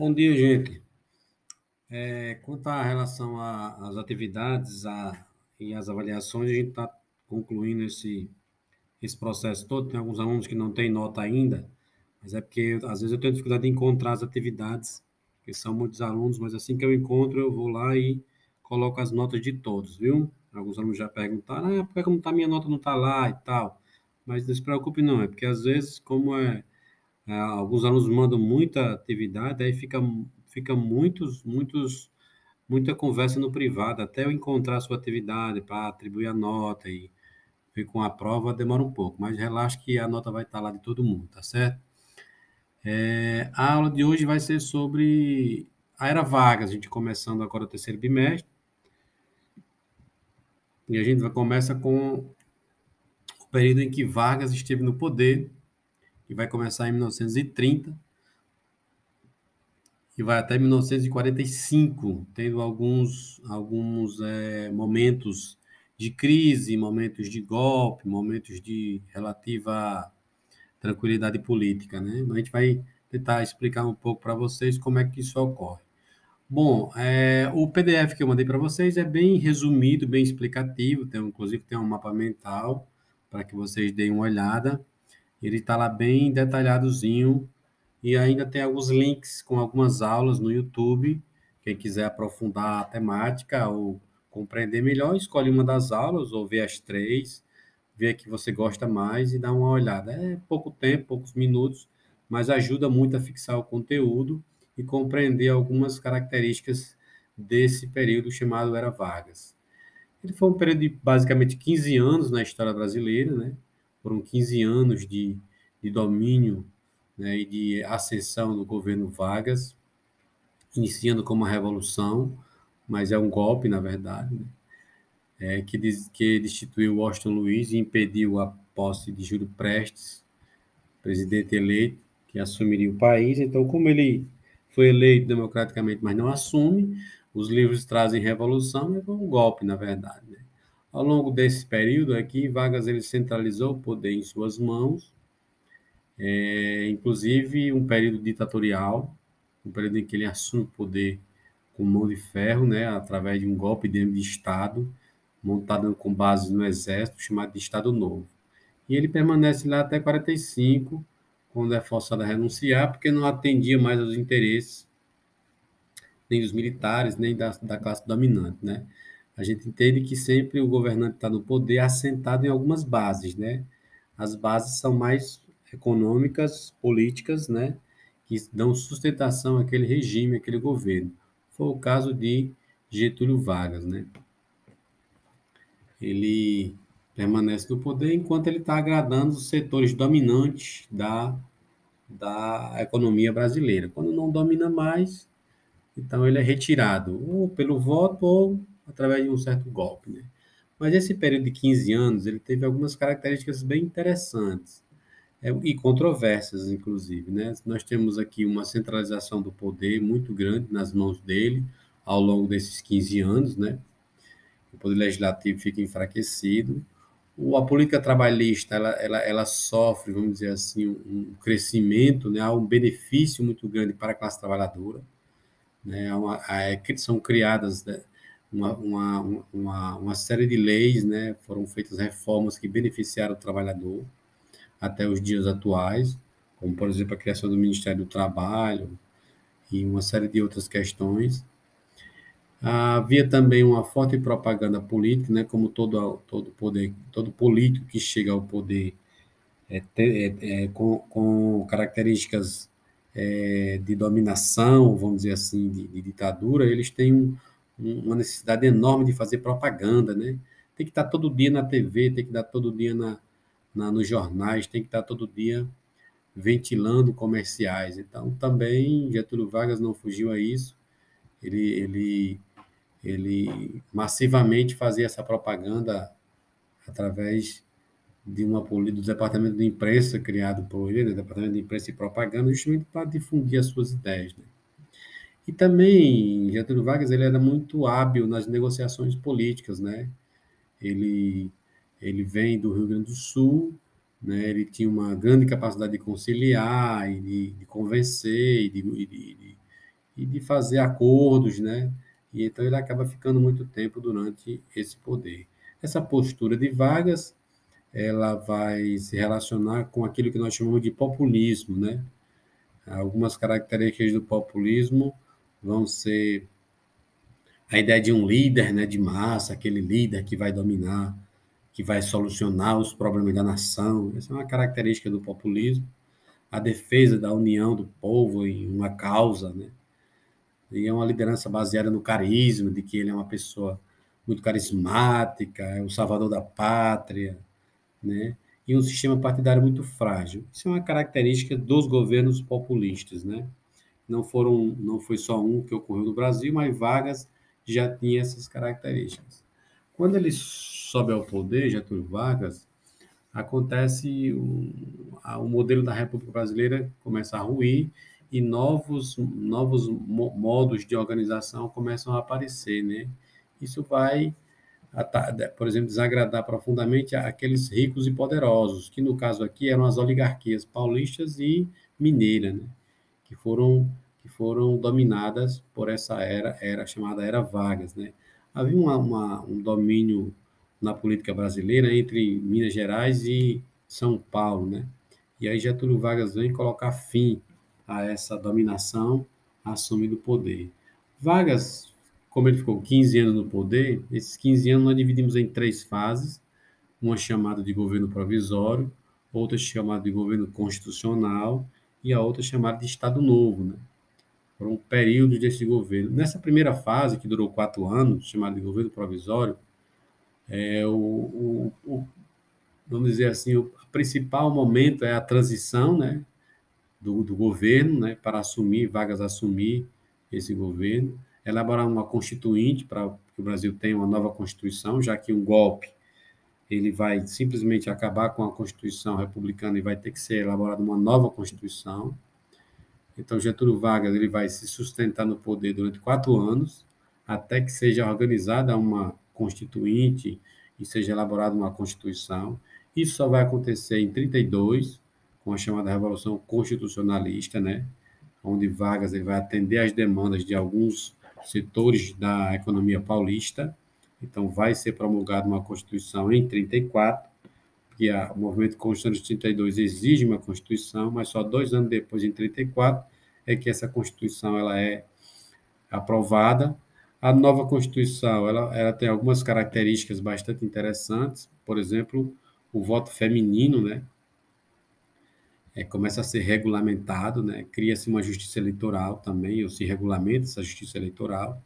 Bom dia, gente. É, quanto à relação às atividades a, e às avaliações, a gente está concluindo esse, esse processo todo. Tem alguns alunos que não têm nota ainda, mas é porque às vezes eu tenho dificuldade de encontrar as atividades, que são muitos alunos, mas assim que eu encontro, eu vou lá e coloco as notas de todos, viu? Alguns alunos já perguntaram, ah, por que não tá, minha nota não está lá e tal? Mas não se preocupe não, é porque às vezes, como é alguns alunos mandam muita atividade, aí fica, fica muitos, muitos, muita conversa no privado, até eu encontrar a sua atividade para atribuir a nota e ver com a prova demora um pouco, mas relaxa que a nota vai estar lá de todo mundo, tá certo? É, a aula de hoje vai ser sobre a era Vargas, a gente começando agora o terceiro bimestre, e a gente vai, começa com o período em que Vargas esteve no poder, que vai começar em 1930 e vai até 1945, tendo alguns, alguns é, momentos de crise, momentos de golpe, momentos de relativa tranquilidade política, né? A gente vai tentar explicar um pouco para vocês como é que isso ocorre. Bom, é, o PDF que eu mandei para vocês é bem resumido, bem explicativo, tem, inclusive tem um mapa mental para que vocês deem uma olhada. Ele está lá bem detalhadozinho e ainda tem alguns links com algumas aulas no YouTube. Quem quiser aprofundar a temática ou compreender melhor, escolhe uma das aulas ou vê as três, vê a que você gosta mais e dá uma olhada. É pouco tempo, poucos minutos, mas ajuda muito a fixar o conteúdo e compreender algumas características desse período chamado Era Vargas. Ele foi um período de basicamente 15 anos na história brasileira, né? Foram 15 anos de, de domínio né, e de ascensão do governo Vargas, iniciando como uma revolução, mas é um golpe, na verdade, né? é, que, diz, que destituiu Washington Luiz e impediu a posse de Júlio Prestes, presidente eleito, que assumiria o país. Então, como ele foi eleito democraticamente, mas não assume. Os livros trazem revolução, foi um golpe, na verdade. Né? Ao longo desse período aqui, Vargas ele centralizou o poder em suas mãos, é, inclusive um período ditatorial, um período em que ele assume o poder com mão de ferro, né, através de um golpe dentro de Estado, montado com base no Exército, chamado de Estado Novo. E ele permanece lá até 45, quando é forçado a renunciar, porque não atendia mais aos interesses nem dos militares, nem da, da classe dominante, né? A gente entende que sempre o governante está no poder assentado em algumas bases, né? As bases são mais econômicas, políticas, né? Que dão sustentação àquele regime, àquele governo. Foi o caso de Getúlio Vargas, né? Ele permanece no poder enquanto ele está agradando os setores dominantes da, da economia brasileira. Quando não domina mais, então ele é retirado, ou pelo voto ou através de um certo golpe. Né? Mas esse período de 15 anos, ele teve algumas características bem interessantes é, e controversas, inclusive. Né? Nós temos aqui uma centralização do poder muito grande nas mãos dele ao longo desses 15 anos, né? O poder legislativo fica enfraquecido, a política trabalhista ela, ela, ela sofre, vamos dizer assim, um crescimento, né, há um benefício muito grande para a classe trabalhadora. Né, uma, é, são criadas né, uma, uma, uma, uma, série de leis, né, foram feitas reformas que beneficiaram o trabalhador até os dias atuais, como, por exemplo, a criação do Ministério do Trabalho e uma série de outras questões. Havia também uma forte propaganda política, né, como todo, todo poder, todo político que chega ao poder é, é, é, com, com, características é, de dominação, vamos dizer assim, de, de ditadura, eles têm um, uma necessidade enorme de fazer propaganda, né? Tem que estar todo dia na TV, tem que estar todo dia na, na, nos jornais, tem que estar todo dia ventilando comerciais. Então, também Getúlio Vargas não fugiu a isso. Ele, ele ele massivamente fazia essa propaganda através de uma do departamento de imprensa criado por ele, né, departamento de imprensa e propaganda, justamente para difundir as suas ideias. Né? E também Getúlio Vargas ele era muito hábil nas negociações políticas, né? Ele ele vem do Rio Grande do Sul, né? Ele tinha uma grande capacidade de conciliar e de, de convencer e de, de, e de fazer acordos, né? E então ele acaba ficando muito tempo durante esse poder. Essa postura de Vargas, ela vai se relacionar com aquilo que nós chamamos de populismo, né? Algumas características do populismo vão ser a ideia de um líder, né, de massa, aquele líder que vai dominar, que vai solucionar os problemas da nação. Essa é uma característica do populismo. A defesa da união do povo em uma causa, né? E é uma liderança baseada no carisma, de que ele é uma pessoa muito carismática, é o salvador da pátria, né? E um sistema partidário muito frágil. Isso é uma característica dos governos populistas, né? Não foram, não foi só um que ocorreu no Brasil, mas Vargas já tinha essas características. Quando ele sobe ao poder, Getúlio Vargas, acontece o, modelo da República Brasileira começa a ruir e novos novos modos de organização começam a aparecer, né? Isso vai, por exemplo, desagradar profundamente aqueles ricos e poderosos, que no caso aqui eram as oligarquias paulistas e mineira, né? Que foram que foram dominadas por essa era, era chamada Era Vargas. Né? Havia uma, uma, um domínio na política brasileira entre Minas Gerais e São Paulo. Né? E aí Getúlio Vargas vem colocar fim a essa dominação, assumindo o poder. Vargas, como ele ficou 15 anos no poder, esses 15 anos nós dividimos em três fases, uma chamada de governo provisório, outra chamada de governo constitucional e a outra chamada de Estado Novo. Né? Foram períodos desse governo. Nessa primeira fase, que durou quatro anos, chamada de governo provisório, é, o, o, o, vamos dizer assim, o principal momento é a transição né, do, do governo né, para assumir, vagas assumir esse governo, elaborar uma constituinte para que o Brasil tenha uma nova Constituição, já que um golpe ele vai simplesmente acabar com a Constituição republicana e vai ter que ser elaborada uma nova Constituição. Então, Getúlio Vargas ele vai se sustentar no poder durante quatro anos, até que seja organizada uma constituinte e seja elaborada uma Constituição. Isso só vai acontecer em 32, com a chamada Revolução Constitucionalista, né? onde Vargas ele vai atender às demandas de alguns setores da economia paulista. Então, vai ser promulgada uma Constituição em 34, que o movimento constitucional de 32 exige uma Constituição, mas só dois anos depois, em 34, é que essa Constituição ela é aprovada. A nova Constituição ela, ela tem algumas características bastante interessantes, por exemplo, o voto feminino, né? É, começa a ser regulamentado, né? Cria-se uma justiça eleitoral também, ou se regulamenta essa justiça eleitoral.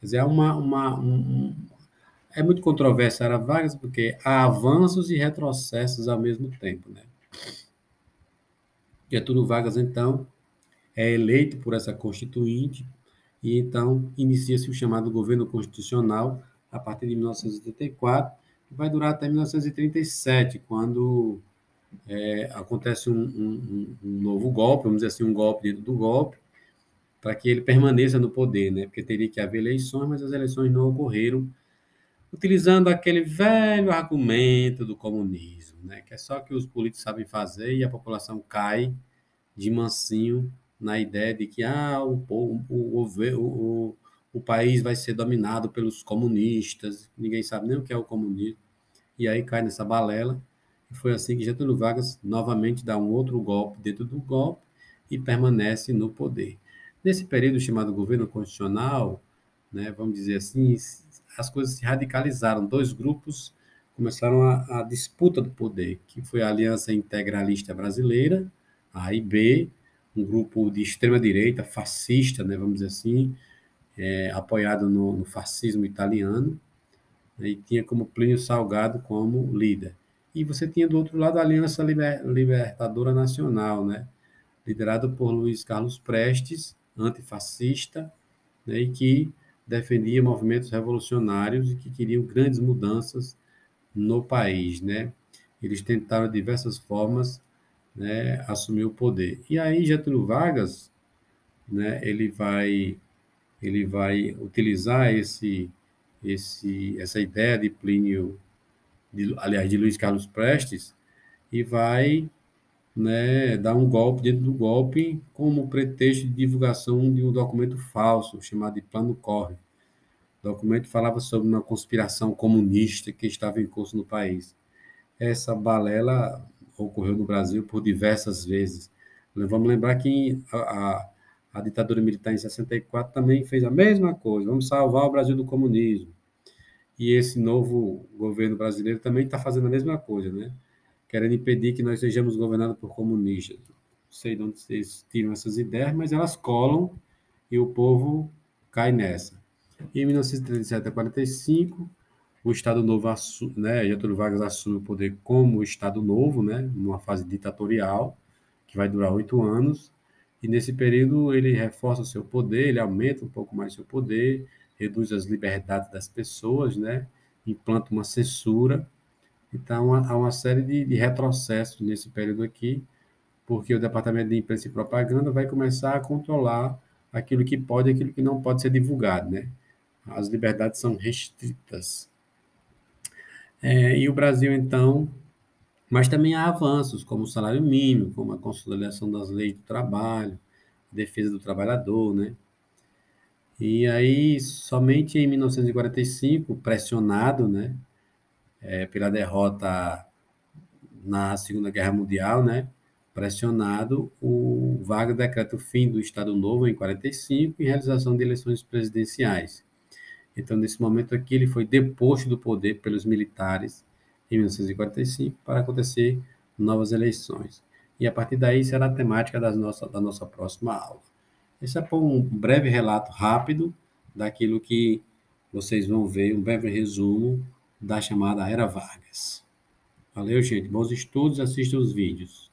Quer dizer, é uma, uma um, é muito controverso era Vargas, porque há avanços e retrocessos ao mesmo tempo. Né? Getúlio Vargas, então, é eleito por essa constituinte e, então, inicia-se o chamado governo constitucional a partir de 1984, que vai durar até 1937, quando é, acontece um, um, um, novo golpe, vamos dizer assim, um golpe dentro do golpe, para que ele permaneça no poder, né? porque teria que haver eleições, mas as eleições não ocorreram utilizando aquele velho argumento do comunismo, né? que é só que os políticos sabem fazer e a população cai de mansinho na ideia de que ah, o, o, o, o, país vai ser dominado pelos comunistas, ninguém sabe nem o que é o comunismo, e aí cai nessa balela. E foi assim que Getúlio Vargas novamente dá um outro golpe dentro do golpe e permanece no poder. Nesse período chamado governo constitucional, né, vamos dizer assim, as coisas se radicalizaram. Dois grupos começaram a, a disputa do poder, que foi a Aliança Integralista Brasileira, a AIB, um grupo de extrema direita, fascista, né, vamos dizer assim, é, apoiado no, no, fascismo italiano, né, e tinha como Plínio Salgado como líder. E você tinha do outro lado a Aliança Liber, Libertadora Nacional, né, liderado por Luiz Carlos Prestes, antifascista, né, e que defendia movimentos revolucionários e que queriam grandes mudanças no país, né? Eles tentaram de diversas formas, né, assumir o poder. E aí Getúlio Vargas, né, ele vai ele vai utilizar esse esse essa ideia de Plínio de, aliás de Luiz Carlos Prestes e vai né, dar um golpe dentro do golpe como pretexto de divulgação de um documento falso chamado de Plano Corre. O documento falava sobre uma conspiração comunista que estava em curso no país. Essa balela ocorreu no Brasil por diversas vezes. Vamos lembrar que a, a, a ditadura militar em 64 também fez a mesma coisa. Vamos salvar o Brasil do comunismo. E esse novo governo brasileiro também está fazendo a mesma coisa, né? Querendo impedir que nós sejamos governados por comunistas. Não sei de onde vocês tiram essas ideias, mas elas colam e o povo cai nessa. Em 1937 a 45, o Estado Novo, né, Getúlio Vargas assume o poder como Estado Novo, né, numa fase ditatorial, que vai durar oito anos, e nesse período ele reforça o seu poder, ele aumenta um pouco mais o seu poder, reduz as liberdades das pessoas, né, implanta uma censura, então há uma série de, de retrocessos nesse período aqui, porque o Departamento de Imprensa e Propaganda vai começar a controlar aquilo que pode e aquilo que não pode ser divulgado, né? As liberdades são restritas. É, e o Brasil, então, mas também há avanços, como o salário mínimo, como a consolidação das leis do trabalho, defesa do trabalhador, né? E aí, somente em 1945, pressionado, né, é, pela derrota na Segunda Guerra Mundial, né, pressionado, o Vargas decreta o fim do Estado Novo em 45 e realização de eleições presidenciais. Então, nesse momento aqui, ele foi deposto do poder pelos militares em 1945 para acontecer novas eleições. E a partir daí será a temática das nossa, da nossa próxima aula. Esse é um breve relato rápido daquilo que vocês vão ver, um breve resumo da chamada Era Vargas. Valeu, gente. Bons estudos, assistam os vídeos.